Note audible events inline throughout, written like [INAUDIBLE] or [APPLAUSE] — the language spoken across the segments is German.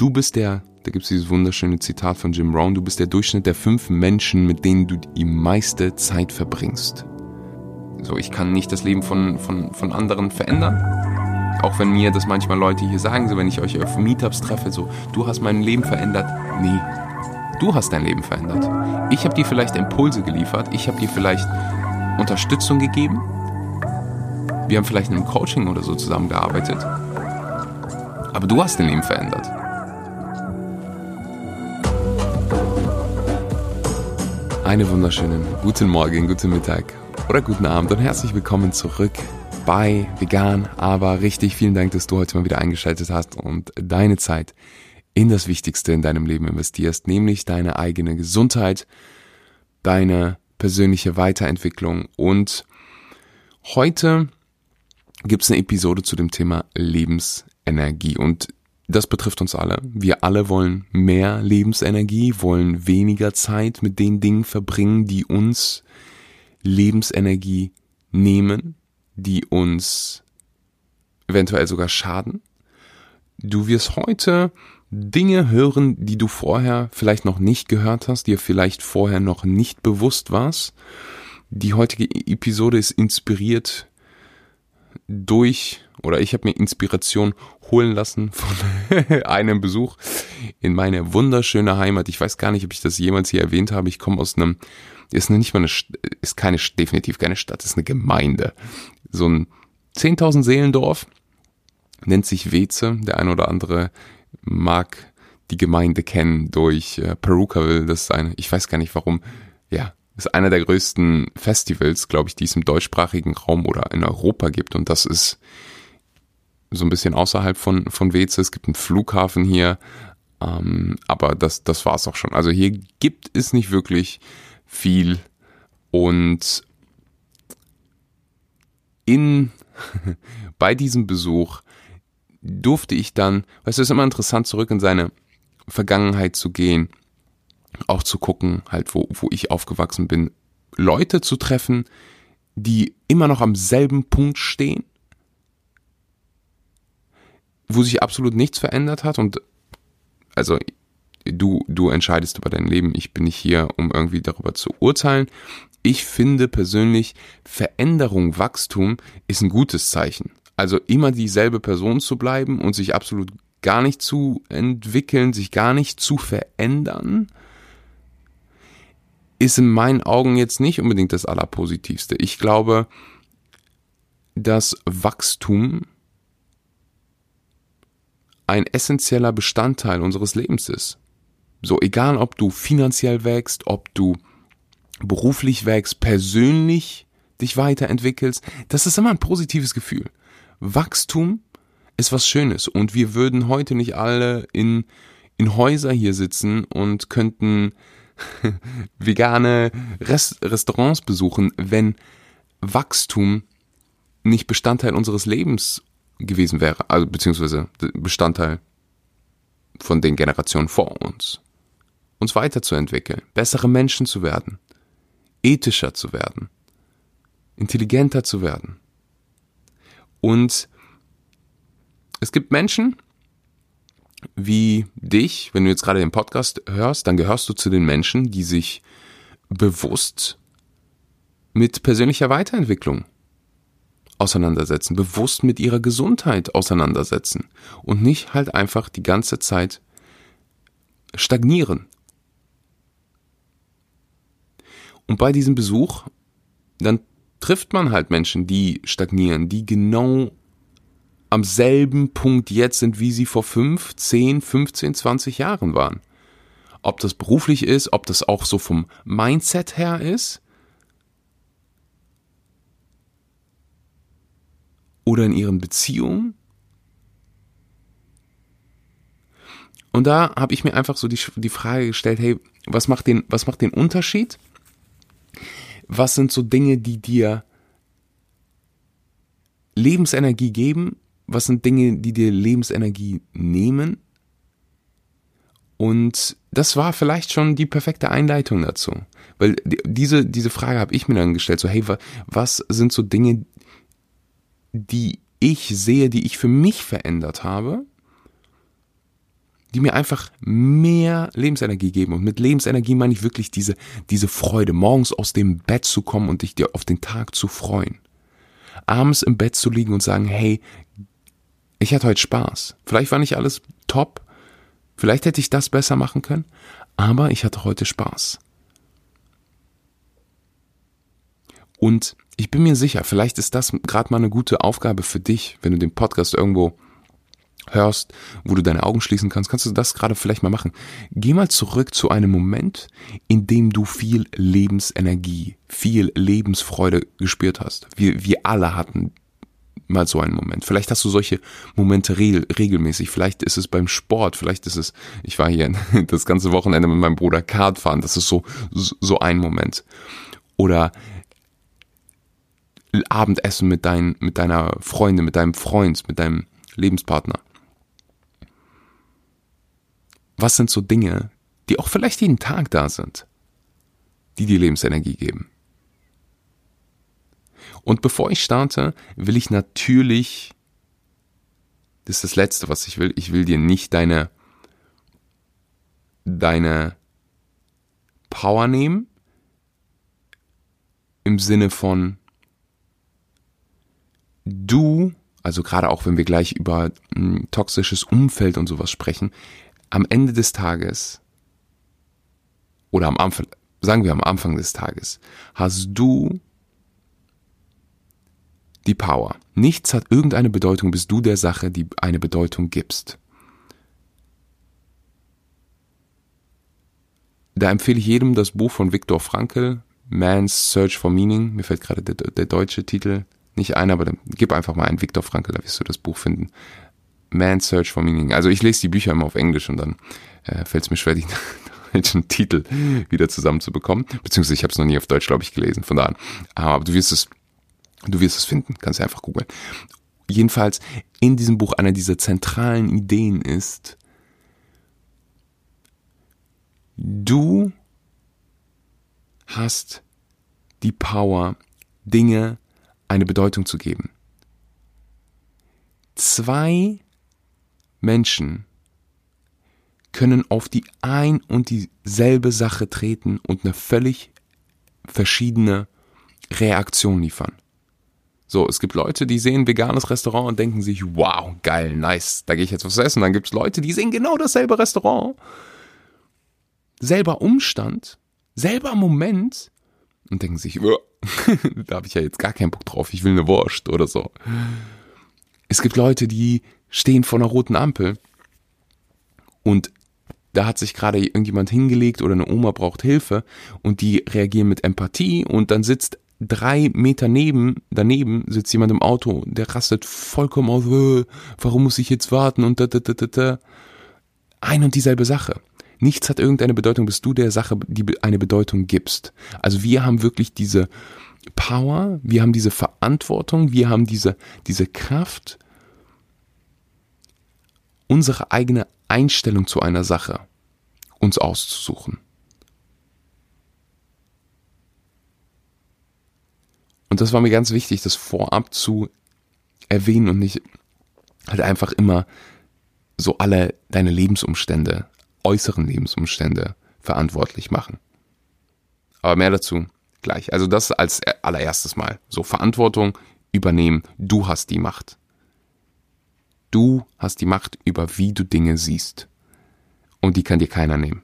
Du bist der, da gibt es dieses wunderschöne Zitat von Jim Brown, du bist der Durchschnitt der fünf Menschen, mit denen du die meiste Zeit verbringst. So, ich kann nicht das Leben von, von, von anderen verändern. Auch wenn mir das manchmal Leute hier sagen, so wenn ich euch auf Meetups treffe, so, du hast mein Leben verändert. Nee, du hast dein Leben verändert. Ich habe dir vielleicht Impulse geliefert, ich habe dir vielleicht Unterstützung gegeben. Wir haben vielleicht in einem Coaching oder so zusammengearbeitet. Aber du hast dein Leben verändert. Einen wunderschönen guten Morgen, guten Mittag oder guten Abend und herzlich willkommen zurück bei Vegan, aber richtig. Vielen Dank, dass du heute mal wieder eingeschaltet hast und deine Zeit in das Wichtigste in deinem Leben investierst, nämlich deine eigene Gesundheit, deine persönliche Weiterentwicklung. Und heute gibt es eine Episode zu dem Thema Lebensenergie. Und das betrifft uns alle. Wir alle wollen mehr Lebensenergie, wollen weniger Zeit mit den Dingen verbringen, die uns Lebensenergie nehmen, die uns eventuell sogar schaden. Du wirst heute Dinge hören, die du vorher vielleicht noch nicht gehört hast, dir vielleicht vorher noch nicht bewusst warst. Die heutige Episode ist inspiriert durch oder ich habe mir Inspiration holen lassen von [LAUGHS] einem Besuch in meine wunderschöne Heimat. Ich weiß gar nicht, ob ich das jemals hier erwähnt habe. Ich komme aus einem, ist nicht mal eine, ist keine, definitiv keine Stadt, ist eine Gemeinde. So ein 10.000 Seelendorf, nennt sich Weze. Der ein oder andere mag die Gemeinde kennen durch äh, Perukaville. Das ist eine, ich weiß gar nicht warum, ja, ist einer der größten Festivals, glaube ich, die es im deutschsprachigen Raum oder in Europa gibt. Und das ist so ein bisschen außerhalb von, von Weze. Es gibt einen Flughafen hier. Ähm, aber das, das war es auch schon. Also hier gibt es nicht wirklich viel. Und in, [LAUGHS] bei diesem Besuch durfte ich dann, weißt du, es ist immer interessant, zurück in seine Vergangenheit zu gehen, auch zu gucken, halt, wo, wo ich aufgewachsen bin, Leute zu treffen, die immer noch am selben Punkt stehen, wo sich absolut nichts verändert hat und also du, du entscheidest über dein Leben, ich bin nicht hier, um irgendwie darüber zu urteilen. Ich finde persönlich, Veränderung, Wachstum ist ein gutes Zeichen. Also immer dieselbe Person zu bleiben und sich absolut gar nicht zu entwickeln, sich gar nicht zu verändern, ist in meinen Augen jetzt nicht unbedingt das Allerpositivste. Ich glaube, dass Wachstum ein essentieller Bestandteil unseres Lebens ist. So egal, ob du finanziell wächst, ob du beruflich wächst, persönlich dich weiterentwickelst, das ist immer ein positives Gefühl. Wachstum ist was Schönes und wir würden heute nicht alle in, in Häuser hier sitzen und könnten [LAUGHS] vegane Rest Restaurants besuchen, wenn Wachstum nicht Bestandteil unseres Lebens gewesen wäre, also beziehungsweise Bestandteil von den Generationen vor uns. Uns weiterzuentwickeln, bessere Menschen zu werden, ethischer zu werden, intelligenter zu werden. Und es gibt Menschen wie dich, wenn du jetzt gerade den Podcast hörst, dann gehörst du zu den Menschen, die sich bewusst mit persönlicher Weiterentwicklung auseinandersetzen, bewusst mit ihrer Gesundheit auseinandersetzen und nicht halt einfach die ganze Zeit stagnieren. Und bei diesem Besuch, dann trifft man halt Menschen, die stagnieren, die genau am selben Punkt jetzt sind, wie sie vor 5, 10, 15, 20 Jahren waren. Ob das beruflich ist, ob das auch so vom Mindset her ist. Oder in ihren Beziehungen. Und da habe ich mir einfach so die, die Frage gestellt, hey, was macht den, was macht den Unterschied? Was sind so Dinge, die dir Lebensenergie geben was sind Dinge, die dir Lebensenergie nehmen? Und das war vielleicht schon die perfekte Einleitung dazu. Weil diese, diese Frage habe ich mir dann gestellt, so hey, was sind so Dinge, die ich sehe, die ich für mich verändert habe, die mir einfach mehr Lebensenergie geben. Und mit Lebensenergie meine ich wirklich diese, diese Freude, morgens aus dem Bett zu kommen und dich dir auf den Tag zu freuen. Abends im Bett zu liegen und sagen, hey, ich hatte heute Spaß. Vielleicht war nicht alles top, vielleicht hätte ich das besser machen können, aber ich hatte heute Spaß. Und ich bin mir sicher, vielleicht ist das gerade mal eine gute Aufgabe für dich, wenn du den Podcast irgendwo hörst, wo du deine Augen schließen kannst, kannst du das gerade vielleicht mal machen. Geh mal zurück zu einem Moment, in dem du viel Lebensenergie, viel Lebensfreude gespürt hast. Wir, wir alle hatten mal so einen Moment. Vielleicht hast du solche Momente re regelmäßig. Vielleicht ist es beim Sport. Vielleicht ist es, ich war hier [LAUGHS] das ganze Wochenende mit meinem Bruder Kart fahren. Das ist so, so ein Moment. Oder Abendessen mit, dein, mit deiner Freundin, mit deinem Freund, mit deinem Lebenspartner. Was sind so Dinge, die auch vielleicht jeden Tag da sind, die dir Lebensenergie geben? Und bevor ich starte, will ich natürlich, das ist das Letzte, was ich will, ich will dir nicht deine, deine Power nehmen, im Sinne von, du, also gerade auch wenn wir gleich über ein toxisches Umfeld und sowas sprechen, am Ende des Tages oder am Anfang, sagen wir am Anfang des Tages, hast du die Power. Nichts hat irgendeine Bedeutung, bis du der Sache die eine Bedeutung gibst. Da empfehle ich jedem das Buch von Viktor Frankl, Man's Search for Meaning. Mir fällt gerade der, der deutsche Titel nicht ein, aber dann gib einfach mal ein Viktor Frankl, da wirst du das Buch finden. Man's Search for Meaning. Also ich lese die Bücher immer auf Englisch und dann äh, fällt es mir schwer, die [LAUGHS] deutschen Titel wieder zusammenzubekommen. Beziehungsweise ich habe es noch nie auf Deutsch, glaube ich, gelesen. Von da an. Aber du wirst es, du wirst es finden. Kannst einfach googeln. Jedenfalls in diesem Buch einer dieser zentralen Ideen ist, du hast die Power, Dinge eine Bedeutung zu geben. Zwei Menschen können auf die ein und dieselbe Sache treten und eine völlig verschiedene Reaktion liefern. So, es gibt Leute, die sehen veganes Restaurant und denken sich, wow, geil, nice, da gehe ich jetzt was essen. Dann gibt es Leute, die sehen genau dasselbe Restaurant, selber Umstand, selber Moment und denken sich, [LAUGHS] da habe ich ja jetzt gar keinen Bock drauf, ich will eine Wurst oder so. Es gibt Leute, die stehen vor einer roten Ampel und da hat sich gerade irgendjemand hingelegt oder eine Oma braucht Hilfe und die reagieren mit Empathie und dann sitzt drei Meter neben, daneben sitzt jemand im Auto, der rastet vollkommen aus, äh, warum muss ich jetzt warten und da, da, da, da, da. Ein und dieselbe Sache. Nichts hat irgendeine Bedeutung, bis du der Sache die eine Bedeutung gibst. Also wir haben wirklich diese Power, wir haben diese Verantwortung, wir haben diese, diese Kraft, unsere eigene Einstellung zu einer Sache uns auszusuchen. Und das war mir ganz wichtig, das vorab zu erwähnen und nicht halt einfach immer so alle deine Lebensumstände, äußeren Lebensumstände verantwortlich machen. Aber mehr dazu gleich. Also das als allererstes Mal. So Verantwortung übernehmen. Du hast die Macht. Du hast die Macht über wie du Dinge siehst. Und die kann dir keiner nehmen.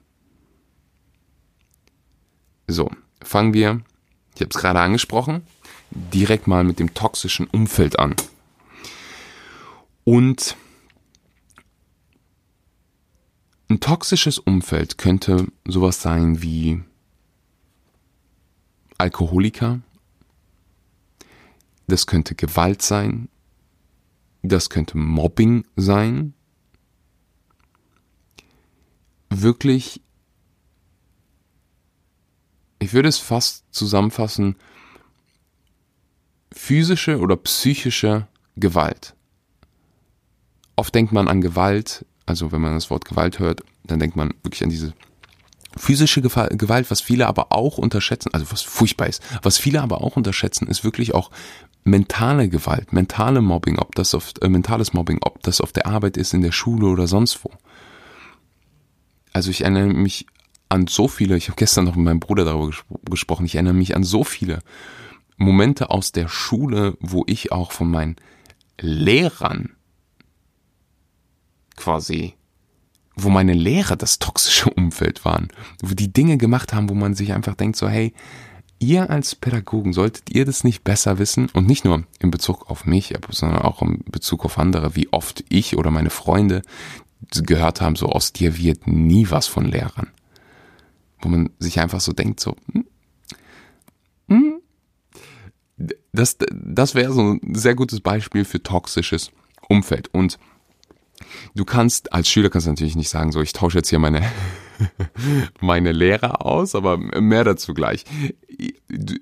So, fangen wir, ich habe es gerade angesprochen, direkt mal mit dem toxischen Umfeld an. Und ein toxisches Umfeld könnte sowas sein wie Alkoholiker, das könnte Gewalt sein, das könnte Mobbing sein. Wirklich, ich würde es fast zusammenfassen, physische oder psychische Gewalt. Oft denkt man an Gewalt, also wenn man das Wort Gewalt hört, dann denkt man wirklich an diese physische Gewalt, was viele aber auch unterschätzen, also was furchtbar ist, was viele aber auch unterschätzen, ist wirklich auch mentale Gewalt, mentale Mobbing, ob das auf äh, mentales Mobbing, ob das auf der Arbeit ist, in der Schule oder sonst wo. Also ich erinnere mich an so viele, ich habe gestern noch mit meinem Bruder darüber gespro gesprochen, ich erinnere mich an so viele Momente aus der Schule, wo ich auch von meinen Lehrern quasi, wo meine Lehrer das toxische [LAUGHS] Umfeld waren, wo die Dinge gemacht haben, wo man sich einfach denkt, so hey, ihr als Pädagogen solltet ihr das nicht besser wissen und nicht nur in Bezug auf mich, sondern auch in Bezug auf andere, wie oft ich oder meine Freunde gehört haben, so aus dir wird nie was von Lehrern. Wo man sich einfach so denkt, so, hm, das, das wäre so ein sehr gutes Beispiel für toxisches Umfeld. Und du kannst, als Schüler kannst du natürlich nicht sagen, so, ich tausche jetzt hier meine, [LAUGHS] meine Lehrer aus, aber mehr dazu gleich.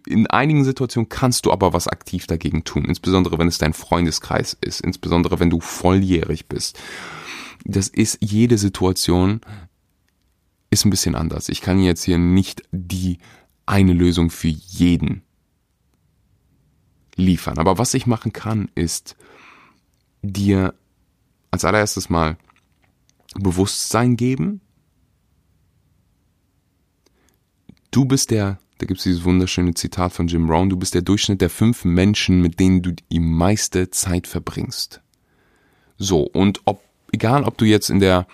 In einigen Situationen kannst du aber was aktiv dagegen tun, insbesondere wenn es dein Freundeskreis ist, insbesondere wenn du volljährig bist. Das ist jede Situation ist ein bisschen anders. Ich kann jetzt hier nicht die eine Lösung für jeden liefern. Aber was ich machen kann, ist dir als allererstes mal Bewusstsein geben. Du bist der, da gibt es dieses wunderschöne Zitat von Jim Brown, du bist der Durchschnitt der fünf Menschen, mit denen du die meiste Zeit verbringst. So, und ob, egal ob du jetzt in der,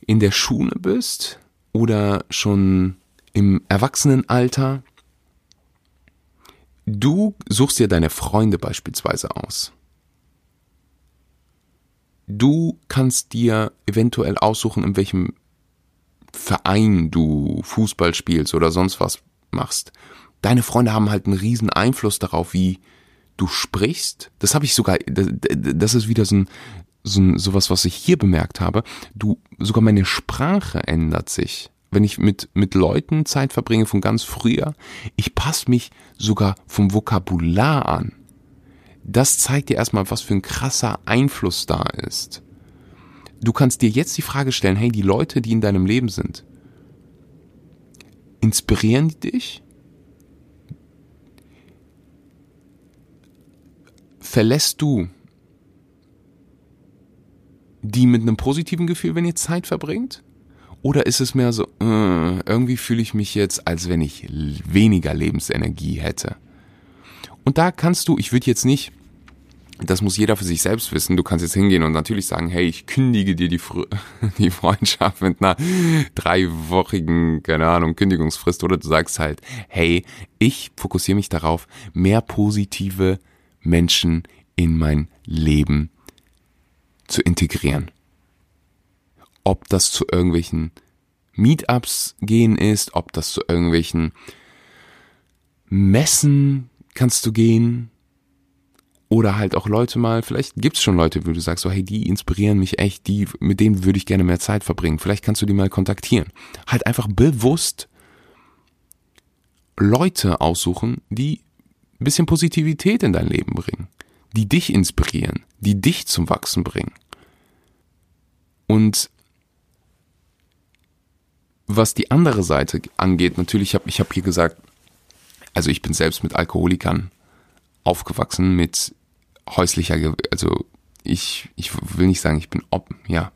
in der Schule bist oder schon im Erwachsenenalter, Du suchst dir deine Freunde beispielsweise aus. Du kannst dir eventuell aussuchen, in welchem Verein du Fußball spielst oder sonst was machst. Deine Freunde haben halt einen riesen Einfluss darauf, wie du sprichst. Das habe ich sogar, das ist wieder so ein, so ein, sowas, was ich hier bemerkt habe. Du, sogar meine Sprache ändert sich wenn ich mit, mit Leuten Zeit verbringe von ganz früher, ich passe mich sogar vom Vokabular an. Das zeigt dir erstmal, was für ein krasser Einfluss da ist. Du kannst dir jetzt die Frage stellen, hey, die Leute, die in deinem Leben sind, inspirieren die dich? Verlässt du die mit einem positiven Gefühl, wenn ihr Zeit verbringt? Oder ist es mehr so, äh, irgendwie fühle ich mich jetzt, als wenn ich weniger Lebensenergie hätte? Und da kannst du, ich würde jetzt nicht, das muss jeder für sich selbst wissen, du kannst jetzt hingehen und natürlich sagen, hey, ich kündige dir die, [LAUGHS] die Freundschaft mit einer dreiwöchigen, keine Ahnung, Kündigungsfrist. Oder du sagst halt, hey, ich fokussiere mich darauf, mehr positive Menschen in mein Leben zu integrieren ob das zu irgendwelchen Meetups gehen ist, ob das zu irgendwelchen Messen kannst du gehen oder halt auch Leute mal, vielleicht gibt's schon Leute, wo du sagst, so hey, die inspirieren mich echt, die mit denen würde ich gerne mehr Zeit verbringen. Vielleicht kannst du die mal kontaktieren. Halt einfach bewusst Leute aussuchen, die ein bisschen Positivität in dein Leben bringen, die dich inspirieren, die dich zum Wachsen bringen. Und was die andere Seite angeht, natürlich habe ich hab hier gesagt, also ich bin selbst mit Alkoholikern aufgewachsen, mit häuslicher, also ich, ich will nicht sagen, ich bin ob, ja.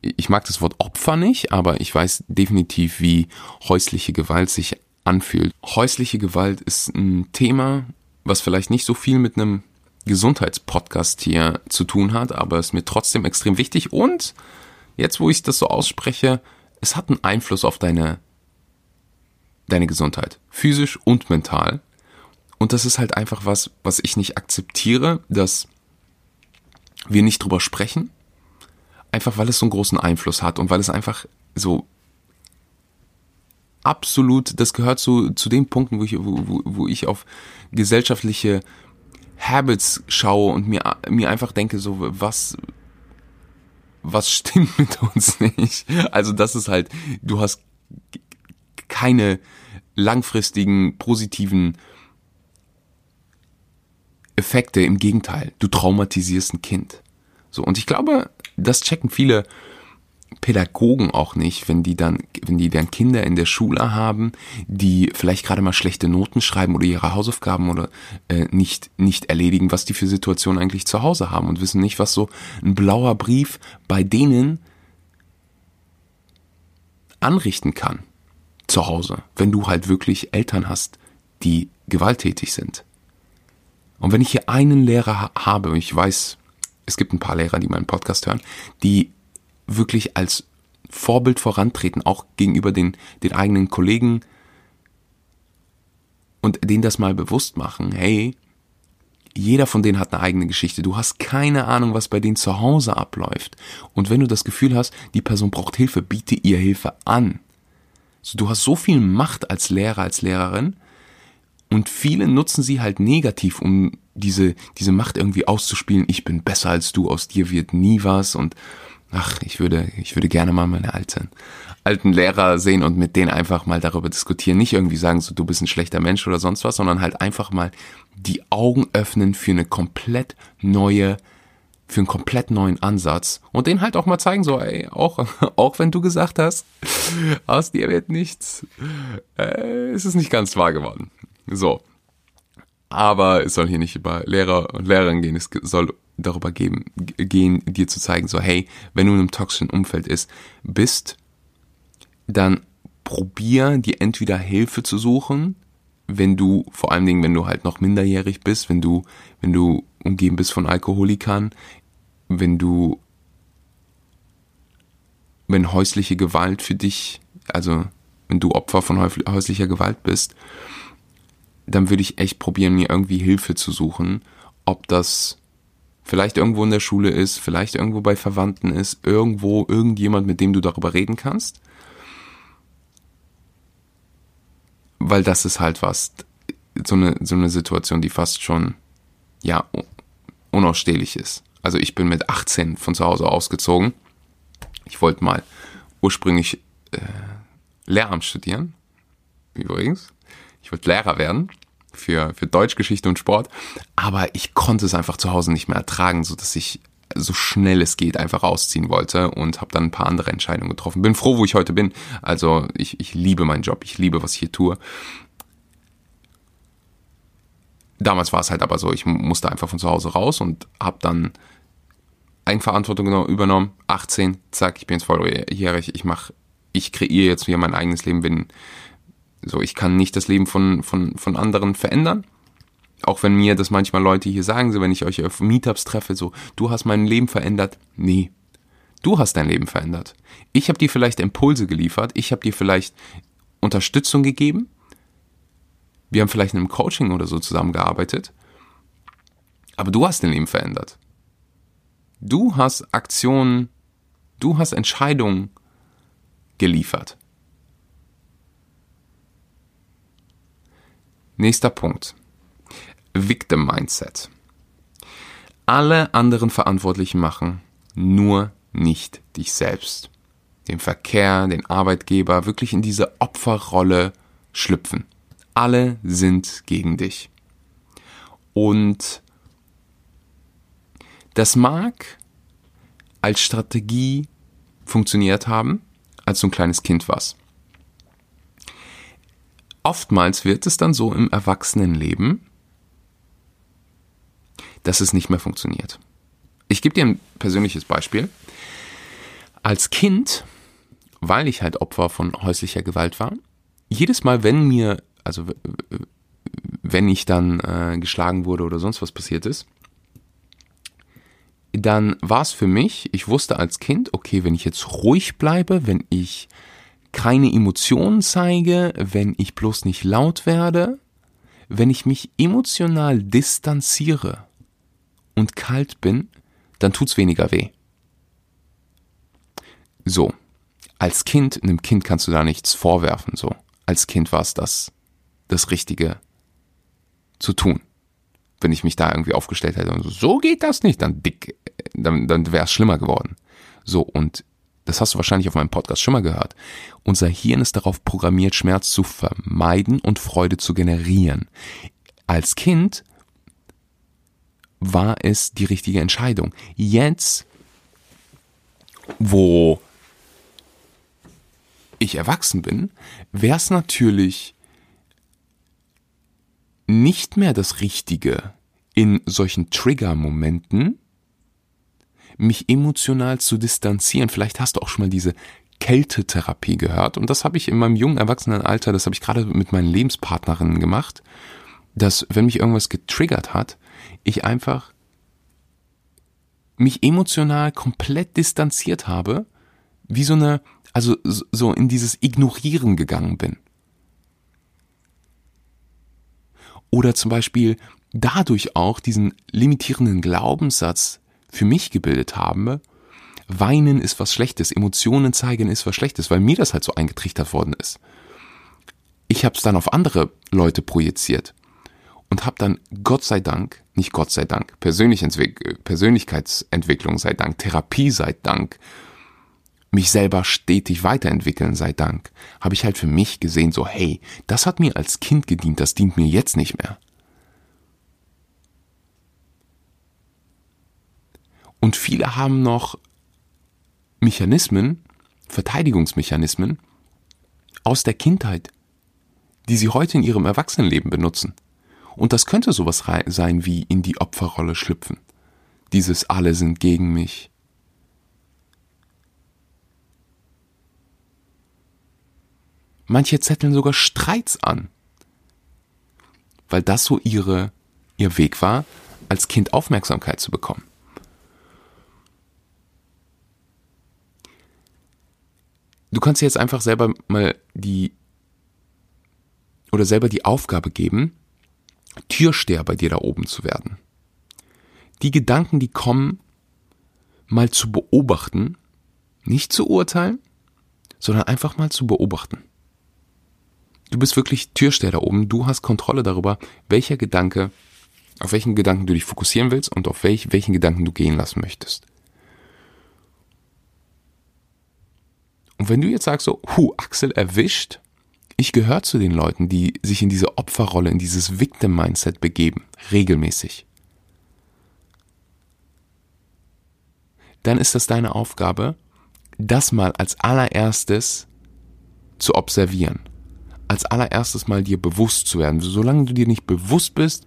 Ich mag das Wort Opfer nicht, aber ich weiß definitiv, wie häusliche Gewalt sich anfühlt. Häusliche Gewalt ist ein Thema, was vielleicht nicht so viel mit einem Gesundheitspodcast hier zu tun hat, aber ist mir trotzdem extrem wichtig und jetzt, wo ich das so ausspreche, es hat einen Einfluss auf deine, deine Gesundheit, physisch und mental. Und das ist halt einfach was, was ich nicht akzeptiere, dass wir nicht drüber sprechen. Einfach weil es so einen großen Einfluss hat und weil es einfach so absolut, das gehört zu, zu den Punkten, wo ich, wo, wo ich auf gesellschaftliche Habits schaue und mir, mir einfach denke, so, was, was stimmt mit uns nicht? Also das ist halt, du hast keine langfristigen positiven Effekte, im Gegenteil, du traumatisierst ein Kind. So, und ich glaube, das checken viele Pädagogen auch nicht, wenn die dann, wenn die dann Kinder in der Schule haben, die vielleicht gerade mal schlechte Noten schreiben oder ihre Hausaufgaben oder äh, nicht nicht erledigen, was die für Situationen eigentlich zu Hause haben und wissen nicht, was so ein blauer Brief bei denen anrichten kann zu Hause, wenn du halt wirklich Eltern hast, die gewalttätig sind. Und wenn ich hier einen Lehrer ha habe, ich weiß, es gibt ein paar Lehrer, die meinen Podcast hören, die wirklich als Vorbild vorantreten, auch gegenüber den, den eigenen Kollegen und denen das mal bewusst machen, hey, jeder von denen hat eine eigene Geschichte. Du hast keine Ahnung, was bei denen zu Hause abläuft. Und wenn du das Gefühl hast, die Person braucht Hilfe, biete ihr Hilfe an. So, du hast so viel Macht als Lehrer, als Lehrerin. Und viele nutzen sie halt negativ, um diese, diese Macht irgendwie auszuspielen. Ich bin besser als du, aus dir wird nie was. Und ach, ich würde, ich würde gerne mal meine alten, alten Lehrer sehen und mit denen einfach mal darüber diskutieren. Nicht irgendwie sagen, so, du bist ein schlechter Mensch oder sonst was, sondern halt einfach mal die Augen öffnen für eine komplett neue, für einen komplett neuen Ansatz und den halt auch mal zeigen, so, ey, auch, [LAUGHS] auch wenn du gesagt hast, aus dir wird nichts, äh, ist es nicht ganz wahr geworden. So. Aber es soll hier nicht über Lehrer und Lehrerinnen gehen, es soll darüber geben, gehen, dir zu zeigen, so, hey, wenn du in einem toxischen Umfeld ist, bist, dann probier dir entweder Hilfe zu suchen, wenn du, vor allen Dingen, wenn du halt noch minderjährig bist, wenn du, wenn du umgeben bist von Alkoholikern, wenn du, wenn häusliche Gewalt für dich, also wenn du Opfer von häuslicher Gewalt bist, dann würde ich echt probieren, mir irgendwie Hilfe zu suchen, ob das vielleicht irgendwo in der Schule ist, vielleicht irgendwo bei Verwandten ist, irgendwo irgendjemand, mit dem du darüber reden kannst. Weil das ist halt was, so eine, so eine Situation, die fast schon, ja, unausstehlich ist. Also ich bin mit 18 von zu Hause ausgezogen. Ich wollte mal ursprünglich äh, Lehramt studieren, übrigens. Ich wollte Lehrer werden für, für Deutsch, und Sport. Aber ich konnte es einfach zu Hause nicht mehr ertragen, so dass ich so schnell es geht einfach ausziehen wollte und habe dann ein paar andere Entscheidungen getroffen. Bin froh, wo ich heute bin. Also ich, ich liebe meinen Job, ich liebe, was ich hier tue. Damals war es halt aber so, ich musste einfach von zu Hause raus und habe dann Eigenverantwortung übernommen. 18, zack, ich bin jetzt volljährig, ich mache, ich kreiere jetzt hier mein eigenes Leben, bin so, ich kann nicht das Leben von, von, von anderen verändern. Auch wenn mir das manchmal Leute hier sagen, so wenn ich euch auf Meetups treffe, so, du hast mein Leben verändert. Nee. Du hast dein Leben verändert. Ich habe dir vielleicht Impulse geliefert, ich habe dir vielleicht Unterstützung gegeben. Wir haben vielleicht in einem Coaching oder so zusammengearbeitet. Aber du hast dein Leben verändert. Du hast Aktionen, du hast Entscheidungen geliefert. Nächster Punkt. Victim Mindset. Alle anderen verantwortlich machen, nur nicht dich selbst. Den Verkehr, den Arbeitgeber, wirklich in diese Opferrolle schlüpfen. Alle sind gegen dich. Und das mag als Strategie funktioniert haben, als du ein kleines Kind warst oftmals wird es dann so im Erwachsenenleben, dass es nicht mehr funktioniert. Ich gebe dir ein persönliches Beispiel. Als Kind, weil ich halt Opfer von häuslicher Gewalt war, jedes Mal, wenn mir, also wenn ich dann äh, geschlagen wurde oder sonst was passiert ist, dann war es für mich, ich wusste als Kind, okay, wenn ich jetzt ruhig bleibe, wenn ich keine Emotionen zeige, wenn ich bloß nicht laut werde, wenn ich mich emotional distanziere und kalt bin, dann tut's weniger weh. So, als Kind, einem Kind kannst du da nichts vorwerfen, so. Als Kind war es das, das Richtige zu tun. Wenn ich mich da irgendwie aufgestellt hätte und so, so geht das nicht, dann dick, dann, dann wäre es schlimmer geworden. So, und das hast du wahrscheinlich auf meinem Podcast schon mal gehört. Unser Hirn ist darauf programmiert, Schmerz zu vermeiden und Freude zu generieren. Als Kind war es die richtige Entscheidung. Jetzt, wo ich erwachsen bin, wäre es natürlich nicht mehr das Richtige, in solchen Trigger-Momenten mich emotional zu distanzieren. Vielleicht hast du auch schon mal diese Kältetherapie gehört. Und das habe ich in meinem jungen Erwachsenenalter, das habe ich gerade mit meinen Lebenspartnerinnen gemacht, dass wenn mich irgendwas getriggert hat, ich einfach mich emotional komplett distanziert habe, wie so eine, also so in dieses Ignorieren gegangen bin. Oder zum Beispiel dadurch auch diesen limitierenden Glaubenssatz für mich gebildet habe, Weinen ist was Schlechtes, Emotionen zeigen ist was Schlechtes, weil mir das halt so eingetrichtert worden ist. Ich habe es dann auf andere Leute projiziert und habe dann Gott sei Dank, nicht Gott sei Dank, Persönlichkeitsentwicklung sei Dank, Therapie sei Dank, mich selber stetig weiterentwickeln sei Dank, habe ich halt für mich gesehen, so hey, das hat mir als Kind gedient, das dient mir jetzt nicht mehr. Und viele haben noch Mechanismen, Verteidigungsmechanismen aus der Kindheit, die sie heute in ihrem Erwachsenenleben benutzen. Und das könnte sowas sein wie in die Opferrolle schlüpfen. Dieses alle sind gegen mich. Manche zetteln sogar Streits an, weil das so ihre, ihr Weg war, als Kind Aufmerksamkeit zu bekommen. Du kannst dir jetzt einfach selber mal die oder selber die Aufgabe geben, Türsteher bei dir da oben zu werden. Die Gedanken, die kommen, mal zu beobachten, nicht zu urteilen, sondern einfach mal zu beobachten. Du bist wirklich Türsteher da oben, du hast Kontrolle darüber, welcher Gedanke, auf welchen Gedanken du dich fokussieren willst und auf welch, welchen Gedanken du gehen lassen möchtest. Und wenn du jetzt sagst so, hu, Axel erwischt, ich gehöre zu den Leuten, die sich in diese Opferrolle, in dieses Victim-Mindset begeben, regelmäßig. Dann ist das deine Aufgabe, das mal als allererstes zu observieren. Als allererstes mal dir bewusst zu werden. Solange du dir nicht bewusst bist,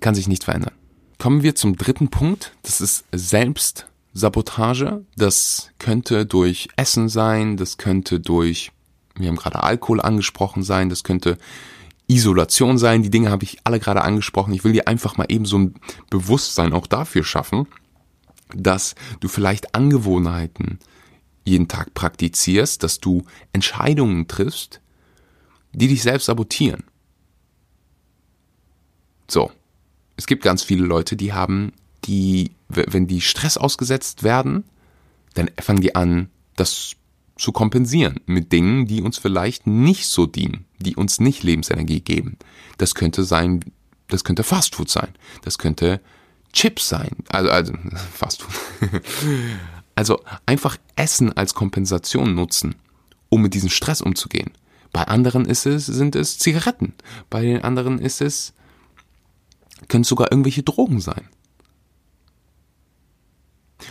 kann sich nichts verändern. Kommen wir zum dritten Punkt. Das ist Selbst Sabotage. Das könnte durch Essen sein, das könnte durch, wir haben gerade Alkohol angesprochen sein, das könnte Isolation sein. Die Dinge habe ich alle gerade angesprochen. Ich will dir einfach mal eben so ein Bewusstsein auch dafür schaffen, dass du vielleicht Angewohnheiten jeden Tag praktizierst, dass du Entscheidungen triffst, die dich selbst sabotieren. So. Es gibt ganz viele Leute, die haben die, wenn die Stress ausgesetzt werden, dann fangen die an, das zu kompensieren mit Dingen, die uns vielleicht nicht so dienen, die uns nicht Lebensenergie geben. Das könnte sein, das könnte Fastfood sein, das könnte Chips sein, also, also [LAUGHS] Fastfood. [LAUGHS] also einfach Essen als Kompensation nutzen, um mit diesem Stress umzugehen. Bei anderen ist es, sind es Zigaretten, bei den anderen ist es, können sogar irgendwelche Drogen sein.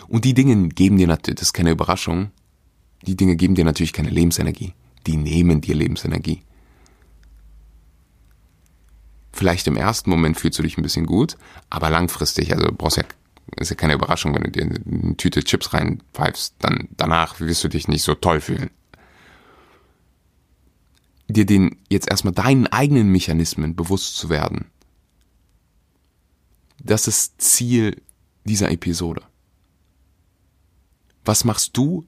Und die Dinge geben dir natürlich, das ist keine Überraschung, die Dinge geben dir natürlich keine Lebensenergie. Die nehmen dir Lebensenergie. Vielleicht im ersten Moment fühlst du dich ein bisschen gut, aber langfristig, also brauchst ja, ist ja keine Überraschung, wenn du dir eine Tüte Chips reinpfeifst, dann danach wirst du dich nicht so toll fühlen. Dir den jetzt erstmal deinen eigenen Mechanismen bewusst zu werden. Das ist Ziel dieser Episode. Was machst du,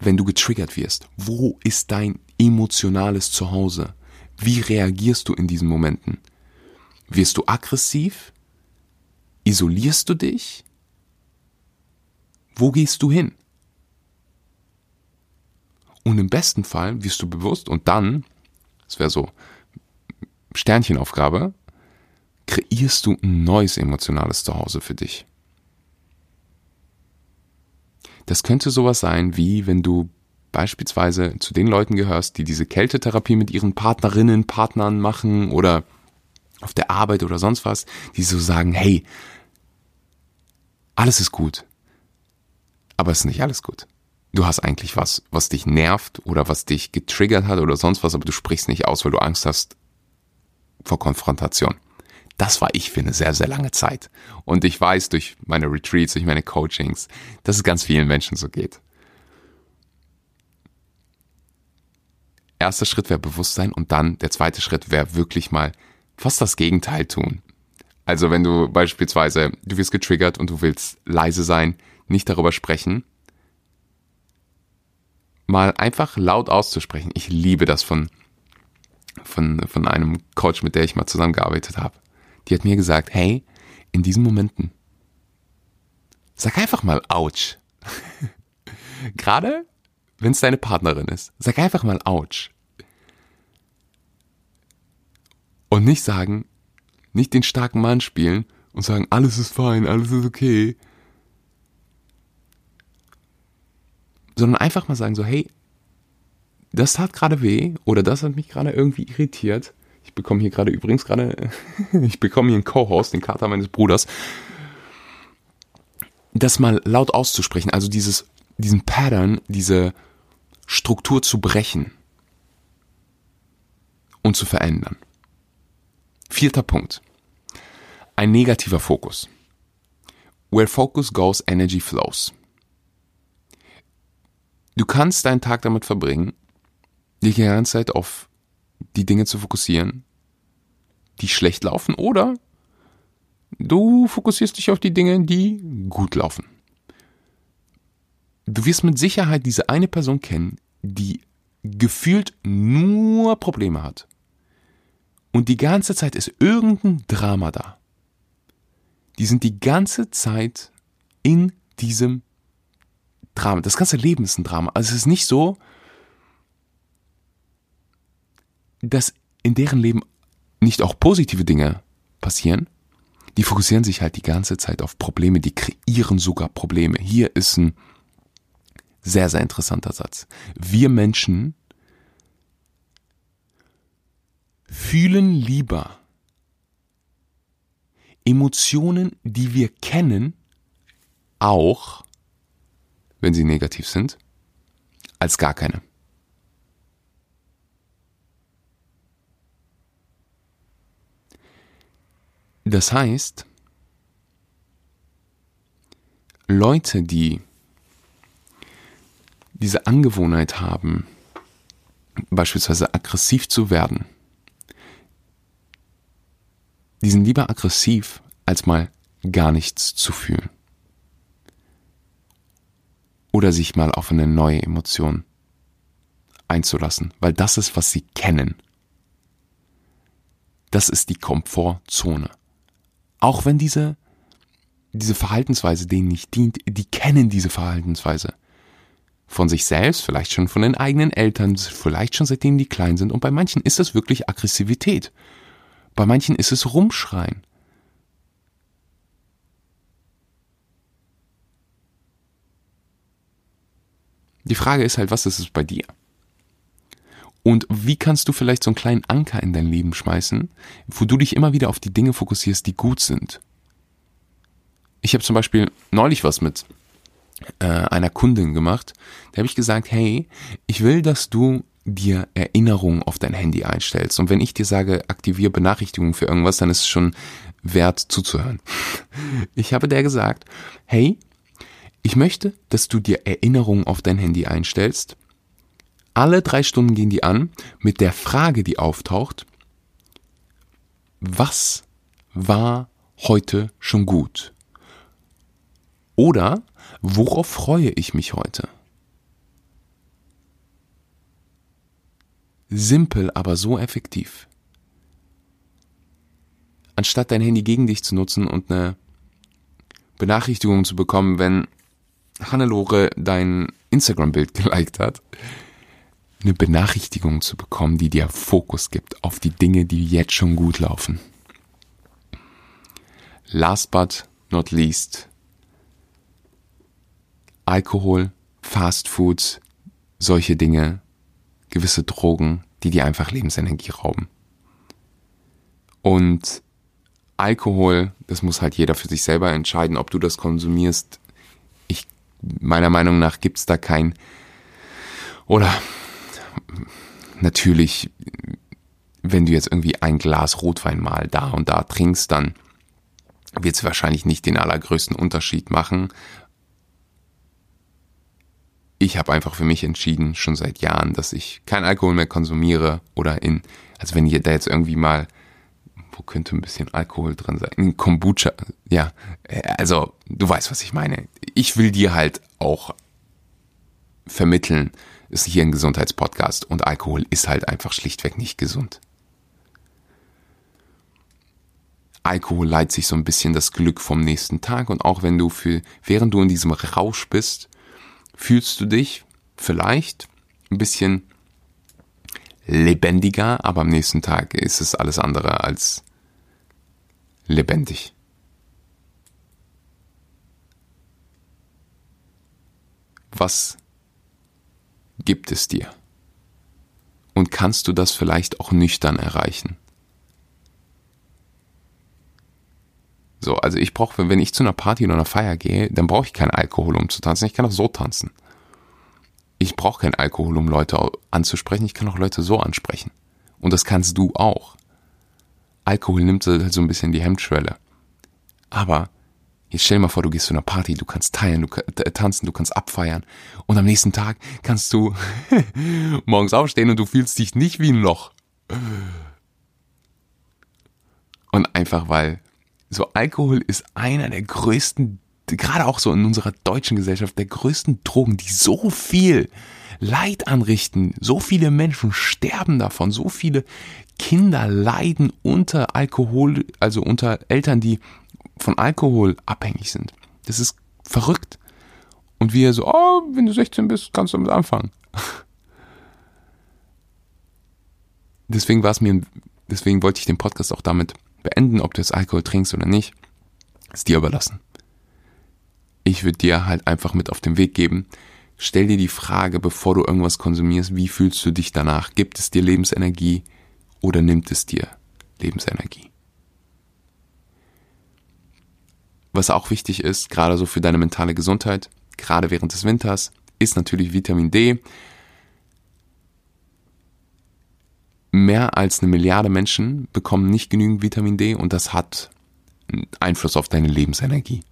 wenn du getriggert wirst? Wo ist dein emotionales Zuhause? Wie reagierst du in diesen Momenten? Wirst du aggressiv? Isolierst du dich? Wo gehst du hin? Und im besten Fall wirst du bewusst und dann, das wäre so Sternchenaufgabe, kreierst du ein neues emotionales Zuhause für dich. Das könnte sowas sein, wie wenn du beispielsweise zu den Leuten gehörst, die diese Kältetherapie mit ihren Partnerinnen, Partnern machen oder auf der Arbeit oder sonst was, die so sagen, hey, alles ist gut. Aber es ist nicht alles gut. Du hast eigentlich was, was dich nervt oder was dich getriggert hat oder sonst was, aber du sprichst nicht aus, weil du Angst hast vor Konfrontation. Das war ich für eine sehr, sehr lange Zeit. Und ich weiß durch meine Retreats, durch meine Coachings, dass es ganz vielen Menschen so geht. erster Schritt wäre Bewusstsein und dann der zweite Schritt wäre wirklich mal fast das Gegenteil tun. Also wenn du beispielsweise, du wirst getriggert und du willst leise sein, nicht darüber sprechen, mal einfach laut auszusprechen. Ich liebe das von, von, von einem Coach, mit der ich mal zusammengearbeitet habe. Die hat mir gesagt, hey, in diesen Momenten, sag einfach mal ouch. [LAUGHS] Gerade wenn es deine Partnerin ist, sag einfach mal ouch. Und nicht sagen, nicht den starken Mann spielen und sagen, alles ist fein, alles ist okay. Sondern einfach mal sagen so, hey, das tat gerade weh oder das hat mich gerade irgendwie irritiert. Ich bekomme hier gerade übrigens gerade, [LAUGHS] ich bekomme hier einen Co-Host, den Kater meines Bruders. Das mal laut auszusprechen, also dieses, diesen Pattern, diese Struktur zu brechen und zu verändern. Vierter Punkt. Ein negativer Fokus. Where focus goes, energy flows. Du kannst deinen Tag damit verbringen, dich die ganze Zeit auf die Dinge zu fokussieren, die schlecht laufen, oder du fokussierst dich auf die Dinge, die gut laufen. Du wirst mit Sicherheit diese eine Person kennen, die gefühlt nur Probleme hat. Und die ganze Zeit ist irgendein Drama da. Die sind die ganze Zeit in diesem Drama. Das ganze Leben ist ein Drama. Also es ist nicht so, dass in deren Leben nicht auch positive Dinge passieren. Die fokussieren sich halt die ganze Zeit auf Probleme, die kreieren sogar Probleme. Hier ist ein sehr, sehr interessanter Satz. Wir Menschen fühlen lieber Emotionen, die wir kennen, auch wenn sie negativ sind, als gar keine. Das heißt, Leute, die diese Angewohnheit haben, beispielsweise aggressiv zu werden, die sind lieber aggressiv, als mal gar nichts zu fühlen. Oder sich mal auf eine neue Emotion einzulassen, weil das ist, was sie kennen. Das ist die Komfortzone. Auch wenn diese, diese Verhaltensweise denen nicht dient, die kennen diese Verhaltensweise von sich selbst, vielleicht schon von den eigenen Eltern, vielleicht schon seitdem die klein sind. Und bei manchen ist es wirklich Aggressivität. Bei manchen ist es Rumschreien. Die Frage ist halt, was ist es bei dir? Und wie kannst du vielleicht so einen kleinen Anker in dein Leben schmeißen, wo du dich immer wieder auf die Dinge fokussierst, die gut sind? Ich habe zum Beispiel neulich was mit äh, einer Kundin gemacht. Da habe ich gesagt, hey, ich will, dass du dir Erinnerungen auf dein Handy einstellst. Und wenn ich dir sage, aktiviere Benachrichtigungen für irgendwas, dann ist es schon wert zuzuhören. [LAUGHS] Ich habe der gesagt, hey, ich möchte, dass du dir Erinnerungen auf dein Handy einstellst. Alle drei Stunden gehen die an mit der Frage, die auftaucht, was war heute schon gut? Oder worauf freue ich mich heute? Simpel, aber so effektiv. Anstatt dein Handy gegen dich zu nutzen und eine Benachrichtigung zu bekommen, wenn Hannelore dein Instagram-Bild geliked hat, eine Benachrichtigung zu bekommen, die dir Fokus gibt auf die Dinge, die jetzt schon gut laufen. Last but not least, Alkohol, Fast Foods, solche Dinge, gewisse Drogen, die dir einfach Lebensenergie rauben. Und Alkohol, das muss halt jeder für sich selber entscheiden, ob du das konsumierst. Ich, meiner Meinung nach gibt's da kein, oder natürlich, wenn du jetzt irgendwie ein Glas Rotwein mal da und da trinkst, dann wird es wahrscheinlich nicht den allergrößten Unterschied machen, ich habe einfach für mich entschieden, schon seit Jahren, dass ich kein Alkohol mehr konsumiere oder in, also wenn ihr da jetzt irgendwie mal, wo könnte ein bisschen Alkohol drin sein? In Kombucha, ja, äh, also du weißt, was ich meine. Ich will dir halt auch vermitteln, ist hier ein Gesundheitspodcast und Alkohol ist halt einfach schlichtweg nicht gesund. Alkohol leiht sich so ein bisschen das Glück vom nächsten Tag und auch wenn du für, während du in diesem Rausch bist, fühlst du dich vielleicht ein bisschen lebendiger, aber am nächsten Tag ist es alles andere als lebendig. Was gibt es dir? Und kannst du das vielleicht auch nüchtern erreichen? So, also ich brauche, wenn ich zu einer Party oder einer Feier gehe, dann brauche ich keinen Alkohol, um zu tanzen. Ich kann auch so tanzen. Ich brauche keinen Alkohol, um Leute anzusprechen. Ich kann auch Leute so ansprechen. Und das kannst du auch. Alkohol nimmt halt so ein bisschen die Hemmschwelle. Aber jetzt stell dir mal vor, du gehst zu einer Party, du kannst teilen, du kannst tanzen, du kannst abfeiern. Und am nächsten Tag kannst du [LAUGHS] morgens aufstehen und du fühlst dich nicht wie ein Loch. Und einfach weil so Alkohol ist einer der größten, gerade auch so in unserer deutschen Gesellschaft, der größten Drogen, die so viel Leid anrichten. So viele Menschen sterben davon, so viele Kinder leiden unter Alkohol, also unter Eltern, die von Alkohol abhängig sind. Das ist verrückt. Und wir so, oh, wenn du 16 bist, kannst du damit anfangen. [LAUGHS] Deswegen war es mir, deswegen wollte ich den Podcast auch damit beenden, ob du jetzt Alkohol trinkst oder nicht, ist dir überlassen. Ich würde dir halt einfach mit auf den Weg geben, stell dir die Frage, bevor du irgendwas konsumierst, wie fühlst du dich danach? Gibt es dir Lebensenergie oder nimmt es dir Lebensenergie? Was auch wichtig ist, gerade so für deine mentale Gesundheit, gerade während des Winters, ist natürlich Vitamin D. mehr als eine Milliarde Menschen bekommen nicht genügend Vitamin D und das hat Einfluss auf deine Lebensenergie.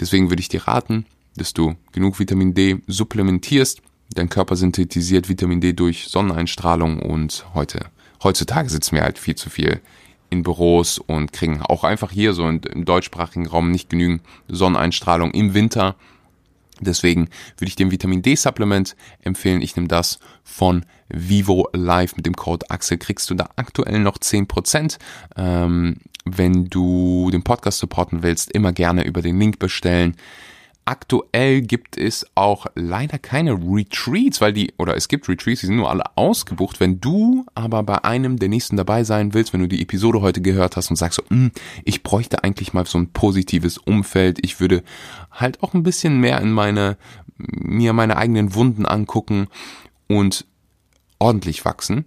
Deswegen würde ich dir raten, dass du genug Vitamin D supplementierst. Dein Körper synthetisiert Vitamin D durch Sonneneinstrahlung und heute, heutzutage sitzen wir halt viel zu viel in Büros und kriegen auch einfach hier so im deutschsprachigen Raum nicht genügend Sonneneinstrahlung im Winter. Deswegen würde ich dem Vitamin D-Supplement empfehlen. Ich nehme das von Vivo Live mit dem Code Axel. Kriegst du da aktuell noch 10%. Ähm, wenn du den Podcast supporten willst, immer gerne über den Link bestellen. Aktuell gibt es auch leider keine Retreats, weil die, oder es gibt Retreats, die sind nur alle ausgebucht. Wenn du aber bei einem der nächsten dabei sein willst, wenn du die Episode heute gehört hast und sagst so, hm, ich bräuchte eigentlich mal so ein positives Umfeld, ich würde halt auch ein bisschen mehr in meine, mir meine eigenen Wunden angucken und ordentlich wachsen,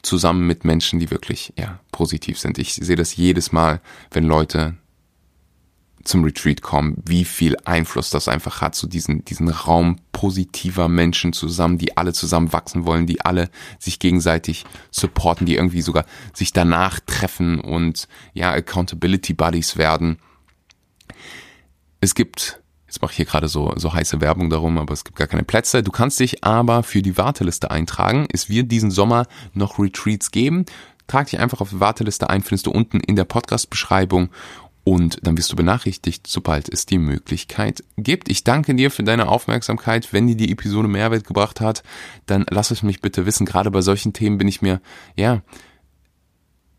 zusammen mit Menschen, die wirklich, ja, positiv sind. Ich sehe das jedes Mal, wenn Leute zum Retreat kommen, wie viel Einfluss das einfach hat, so diesen, diesen Raum positiver Menschen zusammen, die alle zusammen wachsen wollen, die alle sich gegenseitig supporten, die irgendwie sogar sich danach treffen und ja, Accountability Buddies werden. Es gibt, jetzt mache ich hier gerade so, so heiße Werbung darum, aber es gibt gar keine Plätze. Du kannst dich aber für die Warteliste eintragen. Es wird diesen Sommer noch Retreats geben. Trag dich einfach auf die Warteliste ein, findest du unten in der Podcast-Beschreibung und dann wirst du benachrichtigt, sobald es die Möglichkeit gibt. Ich danke dir für deine Aufmerksamkeit. Wenn dir die Episode Mehrwert gebracht hat, dann lass es mich bitte wissen. Gerade bei solchen Themen bin ich mir, ja,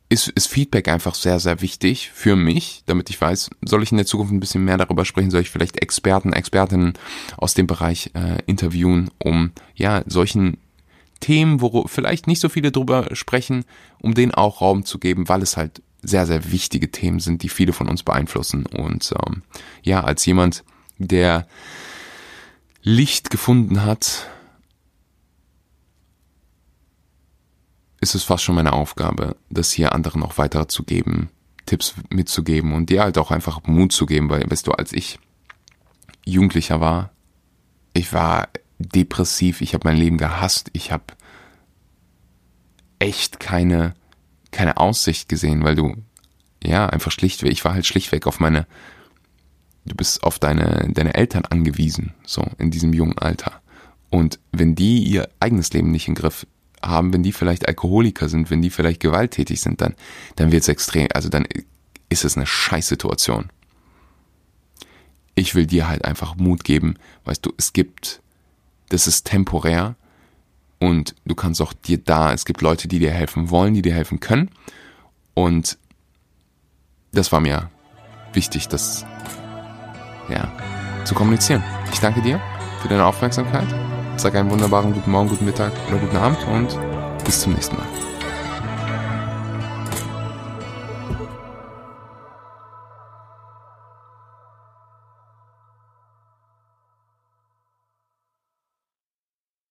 ist, ist Feedback einfach sehr, sehr wichtig für mich, damit ich weiß, soll ich in der Zukunft ein bisschen mehr darüber sprechen, soll ich vielleicht Experten, Expertinnen aus dem Bereich äh, interviewen, um ja solchen Themen, wo vielleicht nicht so viele drüber sprechen, um denen auch Raum zu geben, weil es halt sehr, sehr wichtige Themen sind, die viele von uns beeinflussen. Und ähm, ja, als jemand, der Licht gefunden hat, ist es fast schon meine Aufgabe, das hier anderen auch weiterzugeben, Tipps mitzugeben und dir halt auch einfach Mut zu geben, weil, weißt du, als ich Jugendlicher war, ich war depressiv, ich habe mein Leben gehasst, ich habe echt keine keine Aussicht gesehen, weil du, ja, einfach schlichtweg, ich war halt schlichtweg auf meine du bist auf deine, deine Eltern angewiesen, so in diesem jungen Alter. Und wenn die ihr eigenes Leben nicht im Griff haben, wenn die vielleicht Alkoholiker sind, wenn die vielleicht gewalttätig sind, dann, dann wird es extrem, also dann ist es eine Scheißsituation. Ich will dir halt einfach Mut geben, weißt du, es gibt, das ist temporär und du kannst auch dir da, es gibt Leute, die dir helfen wollen, die dir helfen können und das war mir wichtig, das ja, zu kommunizieren. Ich danke dir für deine Aufmerksamkeit. Sag einen wunderbaren guten Morgen, guten Mittag oder guten Abend und bis zum nächsten Mal.